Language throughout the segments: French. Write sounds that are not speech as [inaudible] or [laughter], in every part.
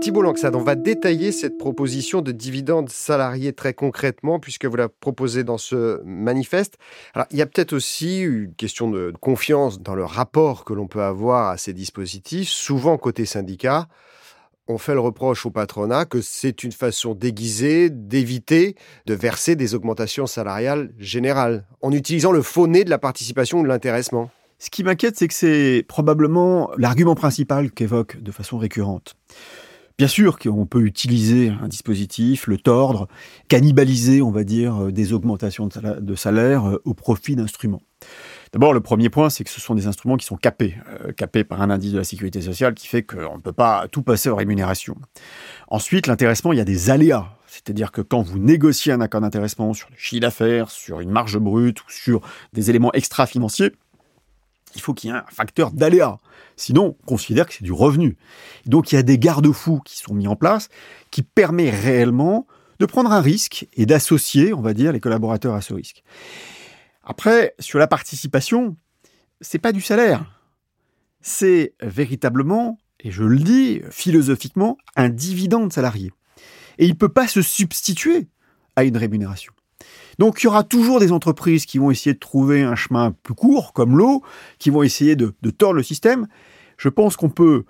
Thibault Langsade, on va détailler cette proposition de dividendes salariés très concrètement, puisque vous la proposez dans ce manifeste. Il y a peut-être aussi une question de confiance dans le rapport que l'on peut avoir à ces dispositifs. Souvent, côté syndicat, on fait le reproche au patronat que c'est une façon déguisée d'éviter de verser des augmentations salariales générales, en utilisant le faux nez de la participation ou de l'intéressement. Ce qui m'inquiète, c'est que c'est probablement l'argument principal qu'évoque de façon récurrente. Bien sûr qu'on peut utiliser un dispositif, le tordre, cannibaliser, on va dire, euh, des augmentations de salaire euh, au profit d'instruments. D'abord, le premier point, c'est que ce sont des instruments qui sont capés, euh, capés par un indice de la sécurité sociale qui fait qu'on ne peut pas tout passer aux rémunérations. Ensuite, l'intéressement, il y a des aléas. C'est-à-dire que quand vous négociez un accord d'intéressement sur le chiffre d'affaires, sur une marge brute ou sur des éléments extra-financiers, il faut qu'il y ait un facteur d'aléa. Sinon, on considère que c'est du revenu. Donc il y a des garde-fous qui sont mis en place qui permettent réellement de prendre un risque et d'associer, on va dire, les collaborateurs à ce risque. Après, sur la participation, c'est pas du salaire. C'est véritablement, et je le dis philosophiquement, un dividende salarié. Et il ne peut pas se substituer à une rémunération. Donc il y aura toujours des entreprises qui vont essayer de trouver un chemin plus court, comme l'eau, qui vont essayer de, tordre le système. Je pense qu'on peut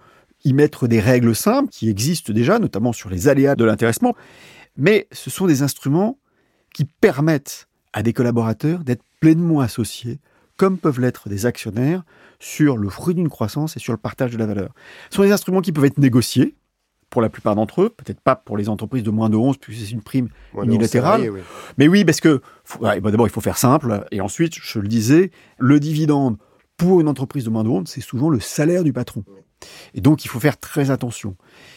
y mettre des règles simples qui existent déjà, notamment sur les aléas de l'intéressement, mais ce sont des instruments qui permettent à des collaborateurs d'être pleinement associés, comme peuvent l'être des actionnaires, sur le fruit d'une croissance et sur le partage de la valeur. Ce sont des instruments qui peuvent être négociés, pour la plupart d'entre eux, peut-être pas pour les entreprises de moins de 11, puisque c'est une prime unilatérale. Mais oui, parce que d'abord, il faut faire simple, et ensuite, je le disais, le dividende pour une entreprise de moins de 11, c'est souvent le salaire du patron. Et donc, il faut faire très attention.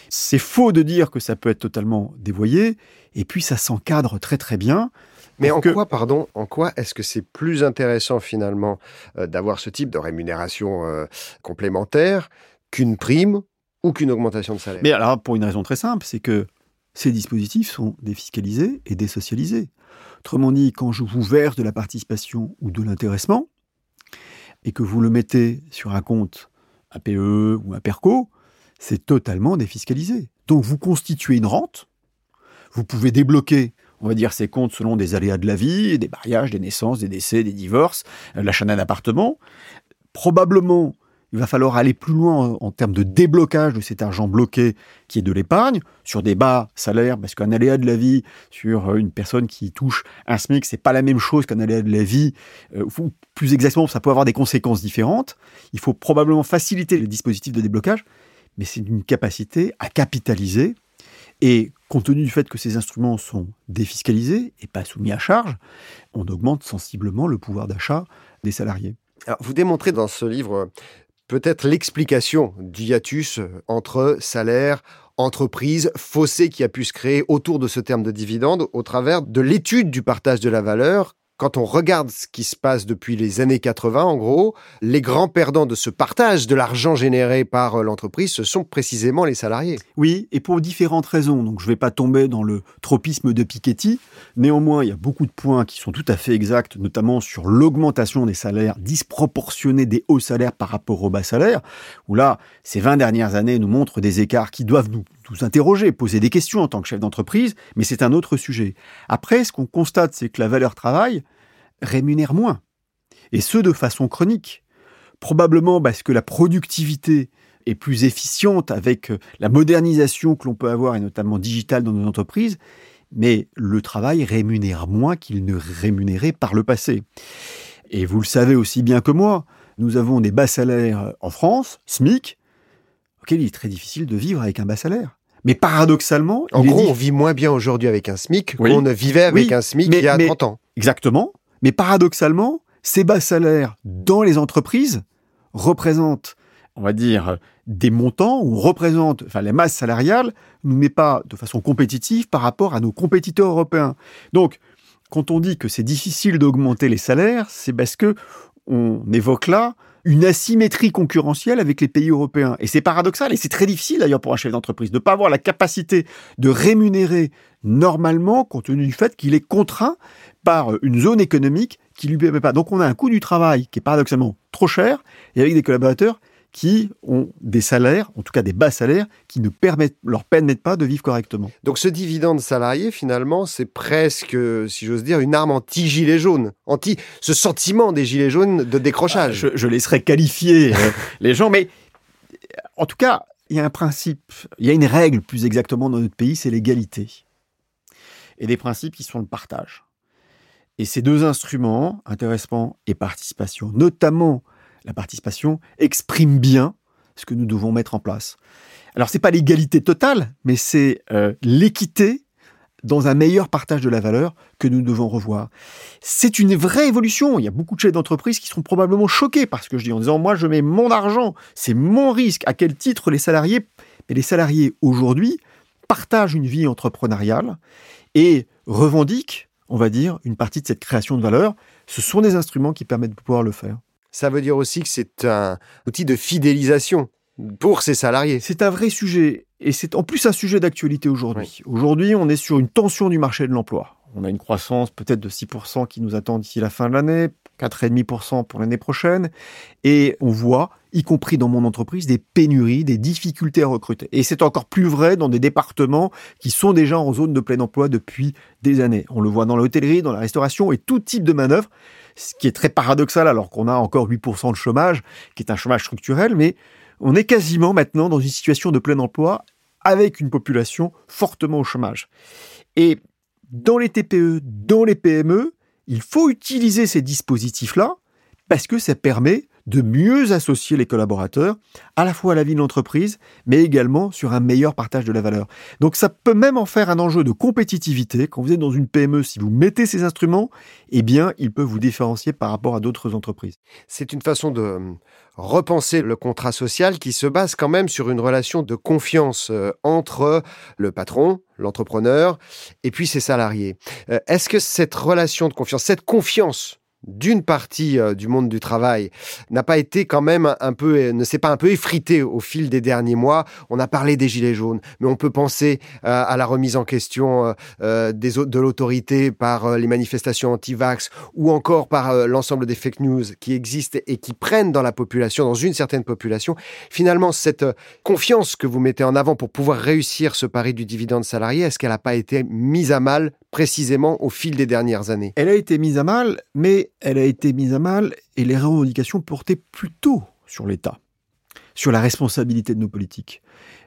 C'est faux de dire que ça peut être totalement dévoyé, et puis ça s'encadre très très bien. Mais en quoi, pardon, en quoi est-ce que c'est plus intéressant finalement euh, d'avoir ce type de rémunération euh, complémentaire qu'une prime ou qu'une augmentation de salaire. Mais alors, pour une raison très simple, c'est que ces dispositifs sont défiscalisés et désocialisés. Autrement dit, quand je vous verse de la participation ou de l'intéressement, et que vous le mettez sur un compte APE ou un PERCO, c'est totalement défiscalisé. Donc vous constituez une rente, vous pouvez débloquer, on va dire, ces comptes selon des aléas de la vie, des mariages, des naissances, des décès, des divorces, euh, l'achat d'un appartement. Probablement, il va falloir aller plus loin en termes de déblocage de cet argent bloqué qui est de l'épargne, sur des bas salaires, parce qu'un aléa de la vie sur euh, une personne qui touche un SMIC, c'est pas la même chose qu'un aléa de la vie, euh, ou plus exactement, ça peut avoir des conséquences différentes. Il faut probablement faciliter les dispositifs de déblocage, mais c'est une capacité à capitaliser. Et compte tenu du fait que ces instruments sont défiscalisés et pas soumis à charge, on augmente sensiblement le pouvoir d'achat des salariés. Vous démontrez dans ce livre peut-être l'explication du hiatus entre salaire, entreprise, fossé qui a pu se créer autour de ce terme de dividende au travers de l'étude du partage de la valeur quand on regarde ce qui se passe depuis les années 80, en gros, les grands perdants de ce partage de l'argent généré par euh, l'entreprise, ce sont précisément les salariés. Oui, et pour différentes raisons. Donc je ne vais pas tomber dans le tropisme de Piketty. Néanmoins, il y a beaucoup de points qui sont tout à fait exacts, notamment sur l'augmentation des salaires disproportionnés des hauts salaires par rapport aux bas salaires, où là, ces 20 dernières années nous montrent des écarts qui doivent nous nous interroger, poser des questions en tant que chef d'entreprise, mais c'est un autre sujet. Après, ce qu'on constate, c'est que la valeur travail rémunère moins, et ce de façon chronique. Probablement parce que la productivité est plus efficiente avec la modernisation que l'on peut avoir, et notamment digitale dans nos entreprises, mais le travail rémunère moins qu'il ne rémunérait par le passé. Et vous le savez aussi bien que moi, nous avons des bas salaires en France, SMIC, auquel il est très difficile de vivre avec un bas salaire. Mais paradoxalement, en gros, on vit moins bien aujourd'hui avec un SMIC qu'on ne vivait avec un SMIC il y a 30 ans. Exactement. Mais paradoxalement, ces bas salaires dans les entreprises représentent, on va dire, des montants ou représentent, enfin, les masses salariales nous met pas de façon compétitive par rapport à nos compétiteurs européens. Donc, quand on dit que c'est difficile d'augmenter les salaires, c'est parce que on évoque là une asymétrie concurrentielle avec les pays européens. Et c'est paradoxal, et c'est très difficile d'ailleurs pour un chef d'entreprise de ne pas avoir la capacité de rémunérer normalement, compte tenu du fait qu'il est contraint par une zone économique qui lui permet pas. Donc on a un coût du travail qui est paradoxalement trop cher, et avec des collaborateurs qui ont des salaires, en tout cas des bas salaires, qui ne permettent, leur permettent pas de vivre correctement. Donc ce dividende salarié, finalement, c'est presque, si j'ose dire, une arme anti-gilet jaune, anti ce sentiment des gilets jaunes de décrochage. Ah, je, je, laisserai qualifier euh, [laughs] les gens, mais en tout cas, il y a un principe, il y a une règle plus exactement dans notre pays, c'est l'égalité. Et des principes qui sont le partage. Et ces deux instruments, intéressement et participation, notamment la participation, expriment bien ce que nous devons mettre en place. Alors c'est pas l'égalité totale, mais c'est euh, l'équité dans un meilleur partage de la valeur que nous devons revoir. C'est une vraie évolution. Il y a beaucoup de chefs d'entreprise qui seront probablement choqués parce que je dis en disant moi je mets mon argent, c'est mon risque. À quel titre les salariés Mais les salariés aujourd'hui partagent une vie entrepreneuriale et revendiquent, on va dire, une partie de cette création de valeur. Ce sont des instruments qui permettent de pouvoir le faire. Ça veut dire aussi que c'est un outil de fidélisation pour ces salariés. C'est un vrai sujet et c'est en plus un sujet d'actualité aujourd'hui. Aujourd'hui, on est sur une tension du marché de l'emploi. On a une croissance peut-être de 6% qui nous attend d'ici la fin de l'année, 4,5% pour l'année prochaine. Et on voit, y compris dans mon entreprise, des pénuries, des difficultés à recruter. Et c'est encore plus vrai dans des départements qui sont déjà en zone de plein emploi depuis des années. On le voit dans l'hôtellerie, dans la restauration et tout type de manœuvre, ce qui est très paradoxal alors qu'on a encore 8% de chômage, qui est un chômage structurel, mais on est quasiment maintenant dans une situation de plein emploi avec une population fortement au chômage. Et dans les TPE, dans les PME, il faut utiliser ces dispositifs-là parce que ça permet de mieux associer les collaborateurs à la fois à la vie de l'entreprise, mais également sur un meilleur partage de la valeur. Donc ça peut même en faire un enjeu de compétitivité. Quand vous êtes dans une PME, si vous mettez ces instruments, eh bien, il peut vous différencier par rapport à d'autres entreprises. C'est une façon de euh, repenser le contrat social qui se base quand même sur une relation de confiance euh, entre le patron, l'entrepreneur, et puis ses salariés. Euh, est-ce que cette relation de confiance, cette confiance d'une partie euh, du monde du travail n'a pas été quand même un peu, euh, ne s'est pas un peu effrité au fil des derniers mois. On a parlé des gilets jaunes, mais on peut penser euh, à la remise en question de l'autorité par les manifestations anti-vax ou encore par l'ensemble des fake news qui existent et qui prennent dans la population, dans une certaine population. Finalement, cette confiance que vous mettez en avant pour pouvoir réussir ce pari du dividende salarié, est-ce qu'elle n'a pas été mise à mal précisément au fil des dernières années Elle a été mise à mal, mais elle a été mise à mal et les revendications portaient plutôt sur l'État, sur la responsabilité de nos politiques.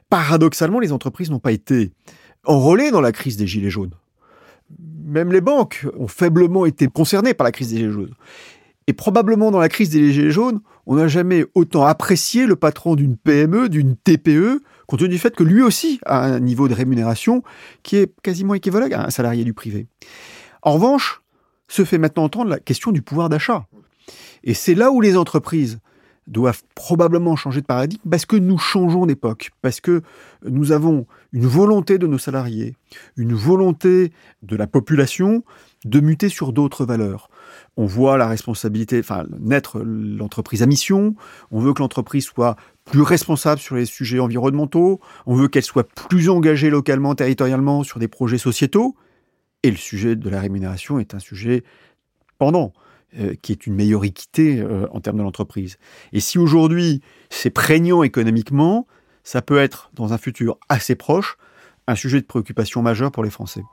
Paradoxalement, les entreprises n'ont pas été enrôlées dans la crise des Gilets jaunes. Même les banques ont faiblement été concernées par la crise des Gilets jaunes. Et probablement dans la crise des Gilets jaunes, on n'a jamais autant apprécié le patron d'une PME, d'une TPE, compte tenu du fait que lui aussi a un niveau de rémunération qui est quasiment équivalent à un salarié du privé. En revanche, se fait maintenant entendre la question du pouvoir d'achat. Et c'est là où les entreprises doivent probablement changer de paradigme parce que nous changeons d'époque, parce que nous avons une volonté de nos salariés, une volonté de la population de muter sur d'autres valeurs. On voit la responsabilité, enfin, naître l'entreprise à mission, on veut que l'entreprise soit plus responsable sur les sujets environnementaux, on veut qu'elle soit plus engagée localement, territorialement sur des projets sociétaux, et le sujet de la rémunération est un sujet pendant, euh, qui est une meilleure équité euh, en termes de l'entreprise. Et si aujourd'hui c'est prégnant économiquement, ça peut être dans un futur assez proche un sujet de préoccupation majeure pour les Français.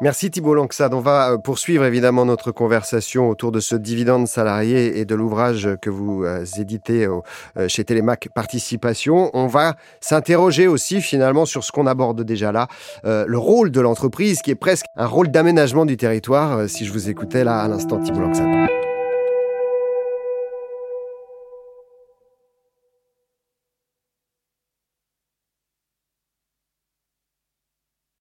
Merci Thibault Langsad. On va euh, poursuivre évidemment notre conversation autour de ce dividende salarié et de l'ouvrage que vous euh, éditez euh, chez Télémac Participation. On va s'interroger aussi finalement sur ce qu'on aborde déjà là, le rôle de l'entreprise qui est presque un rôle d'aménagement du territoire, si je vous écoutais là à l'instant Thibault Langsad.